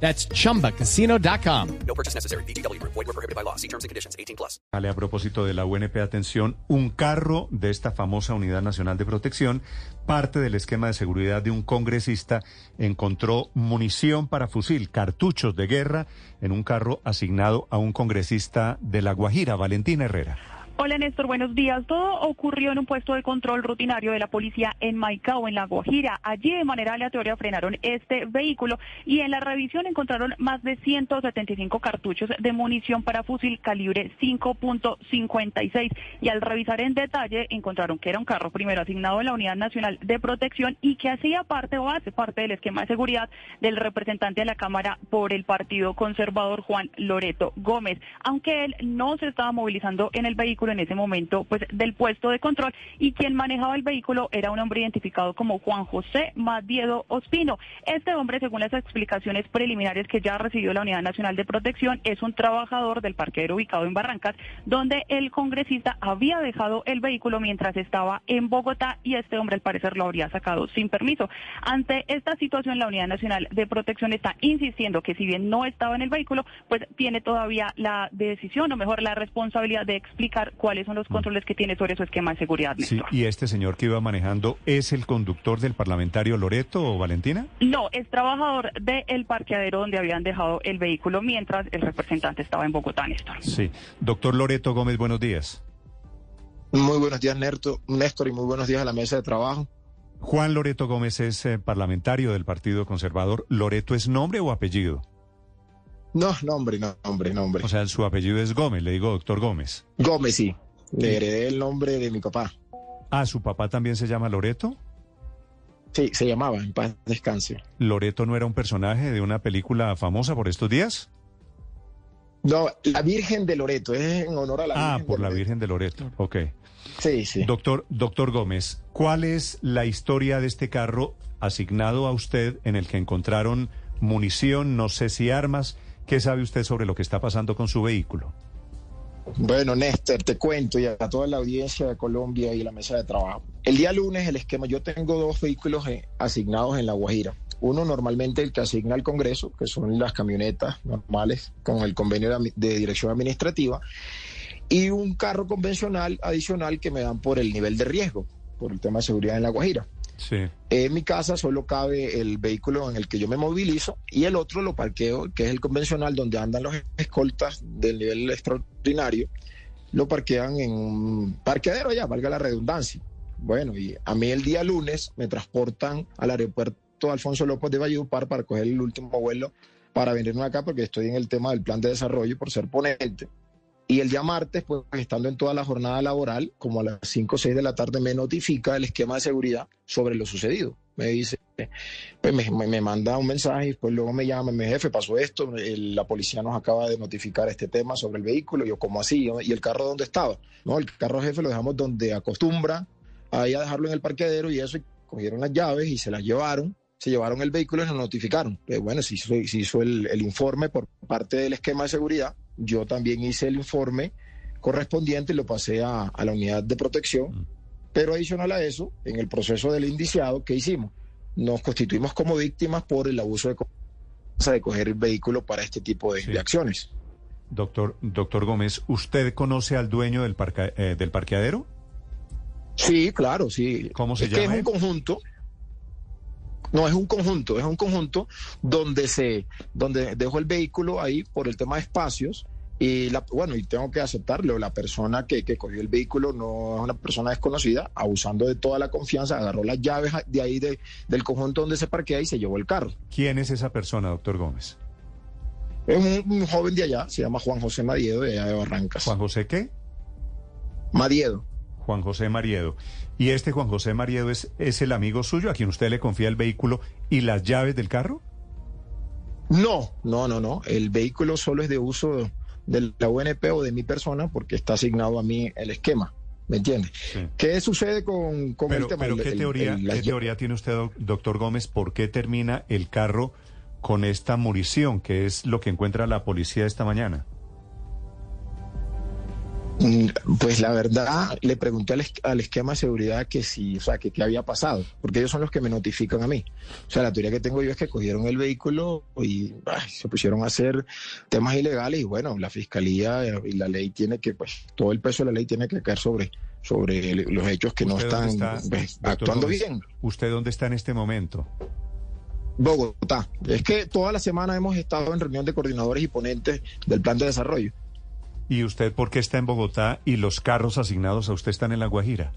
That's chumbacasino.com. No purchase necessary. BGW. Void were prohibited by law. See terms and conditions. 18 plus. Vale, a propósito de la UNP, atención, un carro de esta famosa Unidad Nacional de Protección, parte del esquema de seguridad de un congresista, encontró munición para fusil, cartuchos de guerra, en un carro asignado a un congresista de La Guajira, Valentina Herrera. Hola Néstor, buenos días. Todo ocurrió en un puesto de control rutinario de la policía en Maicao, en La Guajira. Allí de manera aleatoria frenaron este vehículo y en la revisión encontraron más de 175 cartuchos de munición para fusil calibre 5.56 y al revisar en detalle encontraron que era un carro primero asignado a la Unidad Nacional de Protección y que hacía parte o hace parte del esquema de seguridad del representante de la Cámara por el Partido Conservador Juan Loreto Gómez, aunque él no se estaba movilizando en el vehículo en ese momento pues del puesto de control y quien manejaba el vehículo era un hombre identificado como Juan José Madiedo Ospino. Este hombre, según las explicaciones preliminares que ya ha recibido la Unidad Nacional de Protección, es un trabajador del parqueadero ubicado en Barrancas, donde el congresista había dejado el vehículo mientras estaba en Bogotá y este hombre al parecer lo habría sacado sin permiso. Ante esta situación, la Unidad Nacional de Protección está insistiendo que si bien no estaba en el vehículo, pues tiene todavía la decisión o mejor la responsabilidad de explicar cuáles son los controles que tiene sobre su esquema de seguridad. Sí, y este señor que iba manejando, ¿es el conductor del parlamentario Loreto o Valentina? No, es trabajador del parqueadero donde habían dejado el vehículo mientras el representante estaba en Bogotá, Néstor. Sí. Doctor Loreto Gómez, buenos días. Muy buenos días, Nerto- Néstor, y muy buenos días a la mesa de trabajo. Juan Loreto Gómez es eh, parlamentario del Partido Conservador. ¿Loreto es nombre o apellido? No, nombre, no, nombre, nombre. O sea, su apellido es Gómez, le digo doctor Gómez. Gómez, sí. Le heredé el nombre de mi papá. Ah, ¿su papá también se llama Loreto? Sí, se llamaba, en paz descanse. ¿Loreto no era un personaje de una película famosa por estos días? No, la Virgen de Loreto, es en honor a la Ah, Virgen. por de la. Virgen de Loreto. Ok. Sí, sí. Doctor, doctor Gómez, ¿cuál es la historia de este carro asignado a usted en el que encontraron munición, no sé si armas? ¿Qué sabe usted sobre lo que está pasando con su vehículo? Bueno, Néstor, te cuento y a toda la audiencia de Colombia y la mesa de trabajo. El día lunes el esquema, yo tengo dos vehículos eh, asignados en La Guajira. Uno normalmente el que asigna al Congreso, que son las camionetas normales con el convenio de, dirección administrativa, y un carro convencional adicional que me dan por el nivel de riesgo, por el tema de seguridad en La Guajira. En mi casa solo cabe el vehículo en el que yo me movilizo y el otro lo parqueo, que es el convencional donde andan los escoltas del nivel extraordinario, lo parquean en un parqueadero ya, valga la redundancia. Bueno, y a mí el día lunes me transportan al aeropuerto Alfonso López de Valledupar para coger el último vuelo para venirme acá porque estoy en el tema del plan de desarrollo por ser ponente. Y el día martes, pues estando en toda la jornada laboral, como a las 5 o 6 de la tarde, me notifica el esquema de seguridad sobre lo sucedido. Me dice, pues me, me- manda un mensaje y después luego me llama, me jefe, pasó esto, la policía nos acaba de notificar este tema sobre el vehículo. Yo, ¿cómo así? ¿Y el carro dónde estaba? No, el carro jefe lo dejamos donde acostumbra, ahí a dejarlo en el parqueadero y eso, y cogieron las llaves y se las llevaron. Se llevaron el vehículo y nos notificaron. Pues bueno, se hizo, hizo el, el informe por parte del esquema de seguridad. Yo también hice el informe correspondiente y lo pasé a, a la unidad de protección. Pero adicional a eso, en el proceso del indiciado, ¿qué hicimos? Nos constituimos como víctimas por el abuso de confianza de coger el vehículo para este tipo de, Sí. de acciones. Doctor, doctor Gómez, ¿usted conoce al dueño del, parca- eh, del parqueadero? Sí, claro, sí. ¿Cómo se es que llama es un conjunto. No, es un conjunto, es un conjunto donde se, donde dejo el vehículo ahí por el tema de espacios. Y la, bueno, y tengo que aceptarlo, la persona que, que cogió el vehículo no es una persona desconocida, abusando de toda la confianza, agarró las llaves de ahí de, del conjunto donde se parquea y se llevó el carro. ¿Quién es esa persona, doctor Gómez? Es un, un joven de allá, se llama Juan José Madiedo, de allá de Barrancas. ¿Juan José qué? Madiedo. Juan José Mariedo. ¿Y este Juan José Mariedo es, es el amigo suyo a quien usted le confía el vehículo y las llaves del carro? No, no, no, no. El vehículo solo es de uso de la UNP o de mi persona porque está asignado a mí el esquema. ¿Me entiendes? Sí. ¿Qué sucede con, con Pero, el tema? pero El- ¿qué, el- teoría, el- ¿qué teoría tiene usted, doc- doctor Gómez? ¿Por qué termina el carro con esta munición, que es lo que encuentra la policía esta mañana? Mm, Pues la verdad, le pregunté al, al esquema de seguridad que si, o sea, que qué había pasado, porque ellos son los que me notifican a mí. O sea, la teoría que tengo yo es que cogieron el vehículo y ay, se pusieron a hacer temas ilegales y bueno, la fiscalía eh, y la ley tiene que, pues, todo el peso de la ley tiene que caer sobre, sobre los hechos que no ¿Usted están está, pues, doctor actuando bien. ¿Usted dónde está en este momento? Bogotá. Es que toda la semana hemos estado en reunión de coordinadores y ponentes del plan de desarrollo. ¿Y usted por qué está en Bogotá y los carros asignados a usted están en La Guajira?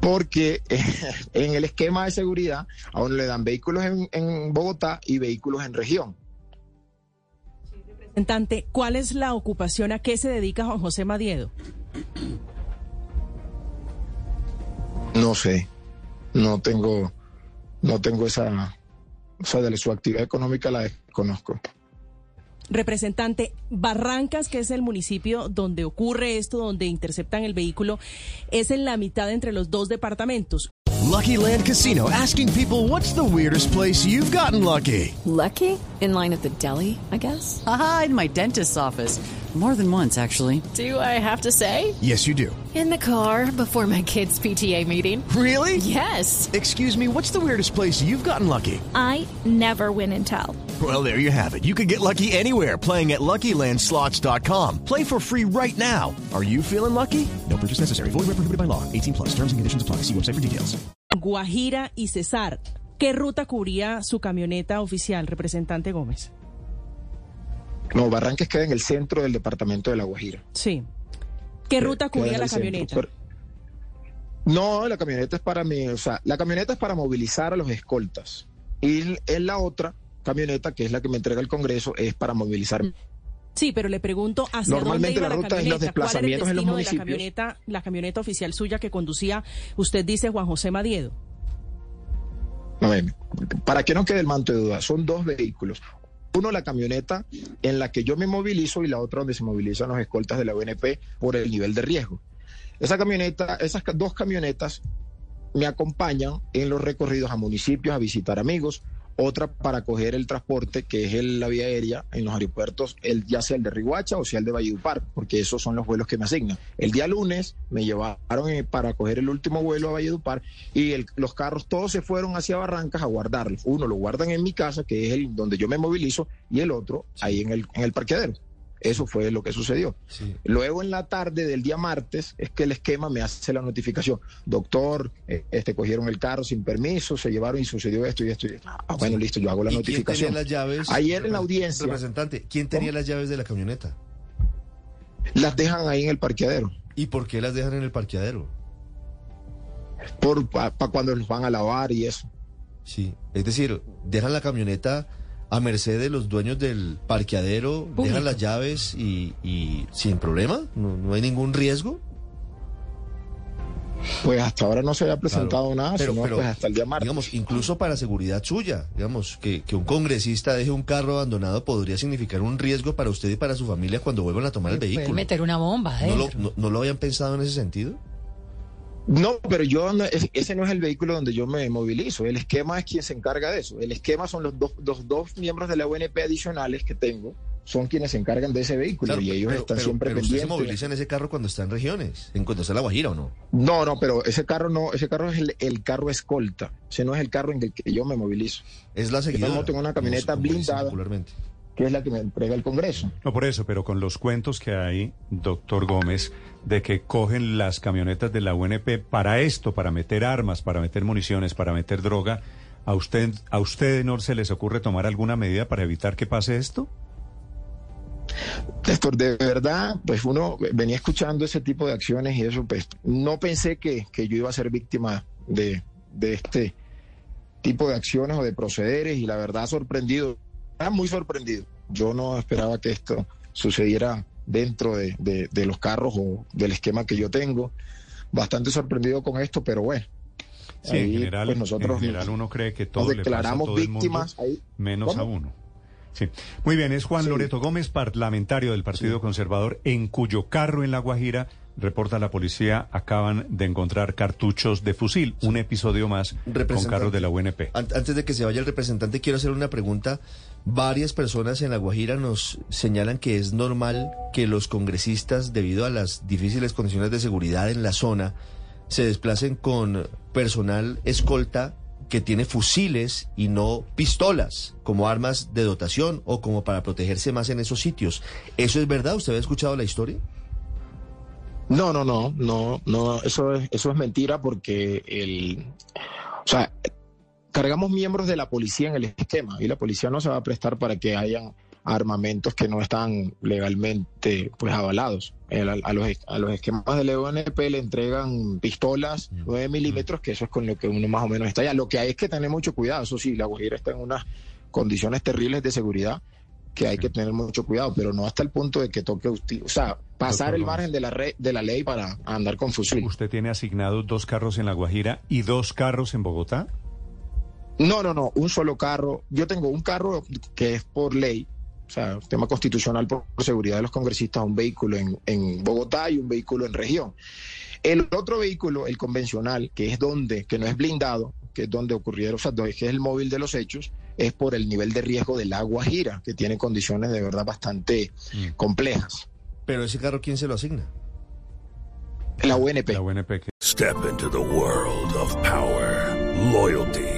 porque eh, en el esquema de seguridad a uno le dan vehículos en, en Bogotá y vehículos en región. Representante, ¿cuál es la ocupación? ¿A qué se dedica Juan José Madiedo? No sé, no tengo, no tengo esa, o sea, de su actividad económica la desconozco. Representante, Barrancas, que es el municipio donde ocurre esto, donde interceptan el vehículo, es en la mitad entre los dos departamentos. Lucky Land Casino asking people what's the weirdest place you've gotten lucky? Lucky? In line at the deli, I guess? Aha, in my dentist's office. More than once, actually. Do I have to say? Yes, you do. In the car before my kids' PTA meeting. Really? Yes. Excuse me, what's the weirdest place you've gotten lucky? I never win and tell. Well, there you have it. You can get lucky anywhere playing at LuckyLandSlots.com. Play for free right now. Are you feeling lucky? No purchase necessary. Void where prohibited by law. 18 plus. Terms and conditions apply. See website for details. Guajira y Cesar. ¿Qué ruta cubría su camioneta oficial, representante Gómez? No, Barranques queda en el centro del departamento de La Guajira. Sí. ¿Qué ruta cubría la centro, camioneta? pero- No, la camioneta es para mí, o sea, la camioneta es para movilizar a los escoltas. Y en la otra camioneta, que es la que me entrega el Congreso, es para movilizar Sí, pero le pregunto hacia dónde Normalmente iba la la, ruta es los camioneta, cuál era el desplazamientos en los de la municipios. camioneta, la camioneta oficial suya que conducía, usted dice Juan José Madiedo. A ver, para que no quede el manto de duda, son dos vehículos. Uno, la camioneta en la que yo me movilizo y la otra donde se movilizan los escoltas de la UNP por el nivel de riesgo. Esa camioneta, esas dos camionetas me acompañan en los recorridos a municipios, a visitar amigos, otra para coger el transporte, que es el- la vía aérea en los aeropuertos, el, ya sea el de Riguacha o sea el de Valledupar, porque esos son los vuelos que me asignan. El día lunes me llevaron eh, para coger el último vuelo a Valledupar y el- los carros todos se fueron hacia Barrancas a guardarlos. Uno lo guardan en mi casa, que es el donde yo me movilizo, y el otro ahí en el, en el parqueadero. Eso fue lo que sucedió. Luego en la tarde del día martes es que el esquema me hace la notificación. Doctor, eh, este cogieron el carro sin permiso, se llevaron y sucedió esto y esto. Y esto. Ah, bueno, listo, yo hago la ¿Y quién tenía notificación. las llaves? Ayer en la audiencia Representante, ¿quién tenía las llaves de la camioneta? las dejan ahí en el parqueadero. ¿Y por qué las dejan en el parqueadero? Por para cuando los van a lavar y eso. Sí, es decir, dejan la camioneta a merced de los dueños del parqueadero, Público. dejan las llaves y, y sin problema, no, no hay ningún riesgo. Pues hasta ahora no se había presentado Claro. nada, Pero- sino pero, pues hasta el día martes. Digamos, incluso para seguridad suya, digamos, que, que un congresista deje un carro abandonado podría significar un riesgo para usted y para su familia cuando vuelvan a tomar el vehículo. meter una bomba ¿No lo, adentro. no- no lo habían pensado en ese sentido? No, pero yo no- es- ese no es el vehículo donde yo me movilizo. El esquema es quien se encarga de eso. El esquema son los dos, los dos miembros de la UNP adicionales que tengo, son quienes se encargan de ese vehículo Claro, y ellos pero- están pero- siempre pero se pendientes. moviliza en ese carro cuando está en regiones, en cuando está en La Guajira o no. No, no, pero ese carro no, ese carro es el, el carro escolta. Ese no es el carro en el que yo me movilizo, Es la seguidora. monto en una camioneta se blindada. popularmente. Que es la que me entrega el Congreso. No por eso, pero con los cuentos que hay, doctor Gómez, de que cogen las camionetas de la UNP para esto, para meter armas, para meter municiones, para meter droga, ¿a usted, a usted no se les ocurre tomar alguna medida para evitar que pase esto? Néstor, de verdad, pues uno venía escuchando ese tipo de acciones y eso, pues no pensé que, que yo iba a ser víctima de, de este tipo de acciones o de procederes y la verdad sorprendido, muy sorprendido. Yo no esperaba que esto sucediera dentro de, de- de los carros o del esquema que yo tengo. Bastante sorprendido con esto, pero bueno. Sí, en ahí, general, pues nosotros en general uno cree que todo nos le pasa a declaramos el mundo, víctimas. ahí. menos ¿Cómo? a uno. Sí. Muy bien, es Juan Loreto Gómez, parlamentario del Partido Conservador, en cuyo carro en La Guajira, reporta la policía, acaban de encontrar cartuchos de fusil. Un episodio más con carros de la UNP. An- Antes de que se vaya el representante, quiero hacer una pregunta. Varias personas en La Guajira nos señalan que es normal que los congresistas, debido a las difíciles condiciones de seguridad en la zona, se desplacen con personal escolta que tiene fusiles y no pistolas como armas de dotación o como para protegerse más en esos sitios. ¿Eso es verdad? ¿Usted había escuchado la historia? No, no, no, no, no, eso es, eso es mentira porque el, o sea, cargamos miembros de la policía en el esquema y la policía no se va a prestar para que hayan armamentos que no están legalmente pues avalados. El- a, los, a los esquemas del EONP le entregan pistolas 9 milímetros, que eso es con lo que uno más o menos está allá. Lo que hay es que tener mucho cuidado, eso sí, la Guajira está en unas condiciones terribles de seguridad que hay que tener mucho cuidado, pero no hasta el punto de que toque usted, o sea, pasar el margen de la, re- de la ley para andar con fusil. ¿Usted tiene asignados dos carros en La Guajira y dos carros en Bogotá? No, no, no, un solo carro. Yo tengo un carro que es por ley, o sea, tema constitucional por, por seguridad de los congresistas, un vehículo en, en Bogotá y un vehículo en región. El otro vehículo, el convencional, que es donde, que no es blindado, que es donde ocurrieron, o sea, que es el móvil de los hechos, es por el nivel de riesgo del agua gira, que tiene condiciones de verdad bastante complejas. Pero ese carro, ¿quién se lo asigna? La UNP. La UNP. Step into the world of power, loyalty,